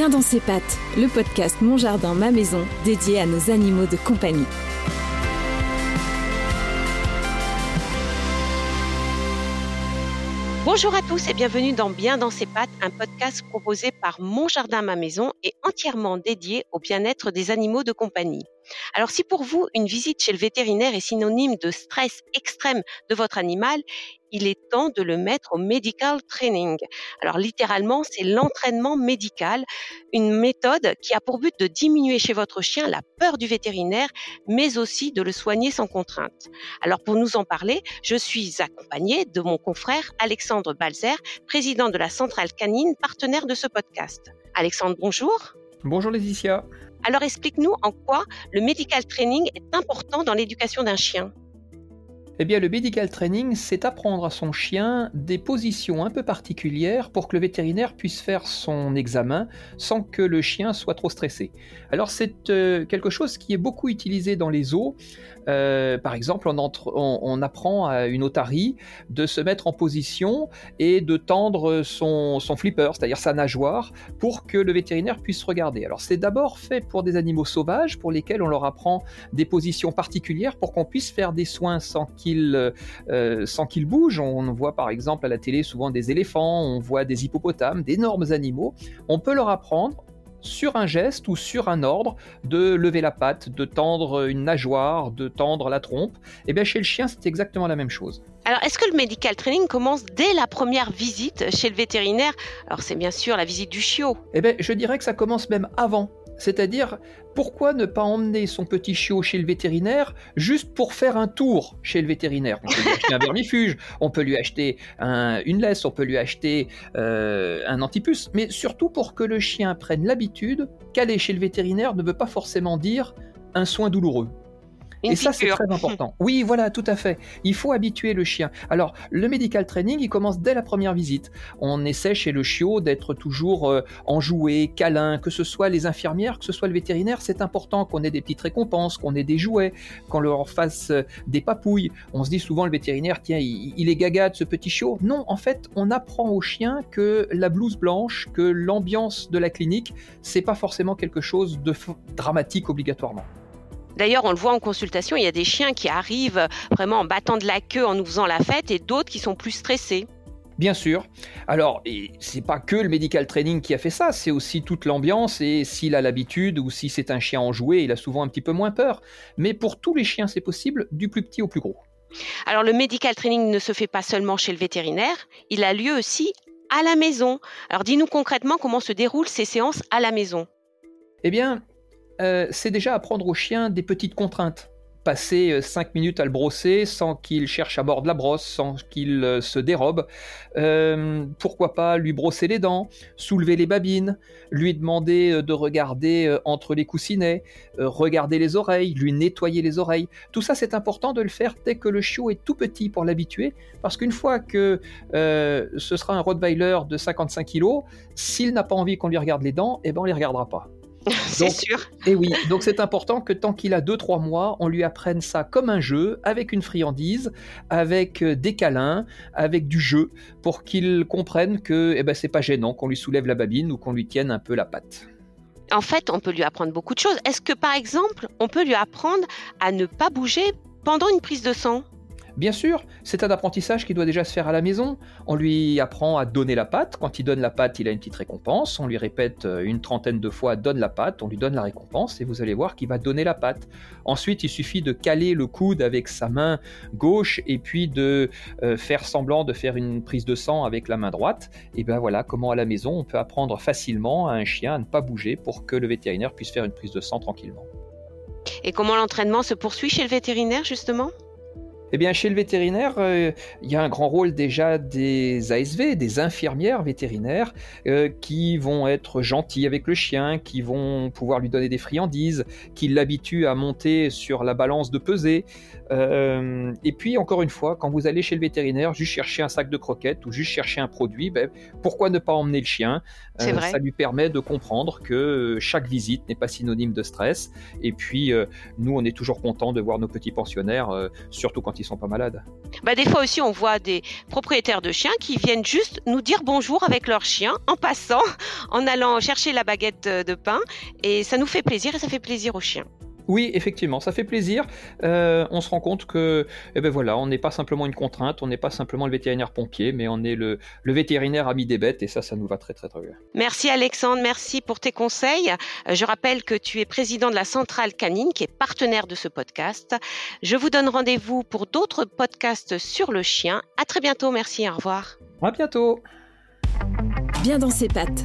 Bien dans ses pattes, le podcast Mon Jardin, ma maison, dédié à nos animaux de compagnie. Bonjour à tous et bienvenue dans Bien dans ses pattes, un podcast proposé par Mon Jardin, ma maison et entièrement dédié au bien-être des animaux de compagnie. Alors si pour vous, une visite chez le vétérinaire est synonyme de stress extrême de votre animal, il est temps de le mettre au medical training. Alors littéralement, c'est l'entraînement médical, une méthode qui a pour but de diminuer chez votre chien la peur du vétérinaire, mais aussi de le soigner sans contrainte. Alors pour nous en parler, je suis accompagnée de mon confrère Alexandre Balzer, président de la Centrale Canine, partenaire de ce podcast. Alexandre, bonjour. Bonjour Laetitia. Alors explique-nous en quoi le medical training est important dans l'éducation d'un chien. Eh bien, le medical training, c'est apprendre à son chien des positions un peu particulières pour que le vétérinaire puisse faire son examen sans que le chien soit trop stressé. Alors, c'est euh, quelque chose qui est beaucoup utilisé dans les zoos. Euh, par exemple, on, apprend à une otarie de se mettre en position et de tendre son, son flipper, c'est-à-dire sa nageoire, pour que le vétérinaire puisse regarder. Alors, c'est d'abord fait pour des animaux sauvages pour lesquels on leur apprend des positions particulières pour qu'on puisse faire des soins sans qu'ils euh, sans qu'ils bougent. On voit par exemple à la télé souvent des éléphants, on voit des hippopotames, d'énormes animaux. On peut leur apprendre sur un geste ou sur un ordre de lever la patte, de tendre une nageoire, de tendre la trompe. Et eh bien chez le chien, c'est exactement la même chose. Alors, est-ce que le medical training commence dès la première visite chez le vétérinaire? Alors, c'est bien sûr la visite du chiot. Eh bien, je dirais que ça commence même avant. C'est-à-dire, pourquoi ne pas emmener son petit chiot chez le vétérinaire juste pour faire un tour chez le vétérinaire? On peut lui acheter un vermifuge, on peut lui acheter une laisse, on peut lui acheter euh, un antipuce, mais surtout pour que le chien prenne l'habitude qu'aller chez le vétérinaire ne veut pas forcément dire un soin douloureux et ça, c'est très important. Oui, voilà, tout à fait. Il faut habituer le chien. Alors, le medical training, il commence dès la première visite. On essaie chez le chiot d'être toujours euh, enjoué, câlin, que ce soit les infirmières, que ce soit le vétérinaire. C'est important qu'on ait des petites récompenses, qu'on ait des jouets, qu'on leur fasse euh, des papouilles. On se dit souvent, le vétérinaire, tiens, il, est gaga de ce petit chiot. Non, en fait, on apprend au chien que la blouse blanche, que l'ambiance de la clinique, c'est pas forcément quelque chose de dramatique obligatoirement. D'ailleurs, on le voit en consultation, il y a des chiens qui arrivent vraiment en battant de la queue, en nous faisant la fête, et d'autres qui sont plus stressés. Bien sûr. Alors, c'est pas que le medical training qui a fait ça, c'est aussi toute l'ambiance et s'il a l'habitude ou si c'est un chien enjoué, il a souvent un petit peu moins peur. Mais pour tous les chiens, c'est possible, du plus petit au plus gros. Alors, le medical training ne se fait pas seulement chez le vétérinaire, il a lieu aussi à la maison. Alors, dis-nous concrètement comment se déroulent ces séances à la maison. Eh bien, euh, c'est déjà apprendre au chien des petites contraintes. Passer 5 euh, minutes à le brosser sans qu'il cherche à mordre la brosse, sans qu'il euh, se dérobe. pourquoi pas lui brosser les dents, soulever les babines, lui demander de regarder entre les coussinets, regarder les oreilles, lui nettoyer les oreilles. Tout ça, c'est important de le faire dès que le chiot est tout petit pour l'habituer, parce qu'une fois que ce sera un Rottweiler de 55 kg, s'il n'a pas envie qu'on lui regarde les dents, eh ben on les regardera pas. c'est sûr. Et oui, donc c'est important que tant qu'il a 2-3 mois, on lui apprenne ça comme un jeu, avec une friandise, avec euh, des câlins, avec du jeu, pour qu'il comprenne que eh ben, c'est pas gênant qu'on lui soulève la babine ou qu'on lui tienne un peu la patte. En fait, on peut lui apprendre beaucoup de choses. Est-ce que par exemple, on peut lui apprendre à ne pas bouger pendant une prise de sang? Bien sûr, c'est un apprentissage qui doit déjà se faire à la maison. On lui apprend à donner la patte. Quand il donne la patte, il a une petite récompense. On lui répète euh, une trentaine de fois donne la patte, on lui donne la récompense et vous allez voir qu'il va donner la patte. Ensuite, il suffit de caler le coude avec sa main gauche et puis de euh, faire semblant de faire une prise de sang avec la main droite. Et bien voilà comment à la maison on peut apprendre facilement à un chien à ne pas bouger pour que le vétérinaire puisse faire une prise de sang tranquillement. Et comment l'entraînement se poursuit chez le vétérinaire justement? Eh bien, chez le vétérinaire, euh, il y a un grand rôle déjà des ASV, des infirmières vétérinaires, euh, qui vont être gentils avec le chien, qui vont pouvoir lui donner des friandises, qui l'habituent à monter sur la balance de pesée. Euh, et puis, encore une fois, quand vous allez chez le vétérinaire, juste chercher un sac de croquettes ou juste chercher un produit, ben, pourquoi ne pas emmener le chien? Ça lui permet de comprendre que chaque visite n'est pas synonyme de stress. Et puis, nous, on est toujours content de voir nos petits pensionnaires, surtout quand ils sont pas malades. Bah, des fois aussi, on voit des propriétaires de chiens qui viennent juste nous dire bonjour avec leur chien en passant, en allant chercher la baguette de pain. Et ça nous fait plaisir et ça fait plaisir aux chiens. Oui, effectivement, ça fait plaisir. Euh, on se rend compte que, eh ben voilà, on n'est pas simplement une contrainte, on n'est pas simplement le vétérinaire pompier, mais on est le, vétérinaire ami des bêtes, et ça, ça nous va très très très bien. Merci Alexandre, merci pour tes conseils. Euh, je rappelle que tu es président de la Centrale Canine, qui est partenaire de ce podcast. Je vous donne rendez-vous pour d'autres podcasts sur le chien. À très bientôt, merci, au revoir. À bientôt. Bien dans ses pattes,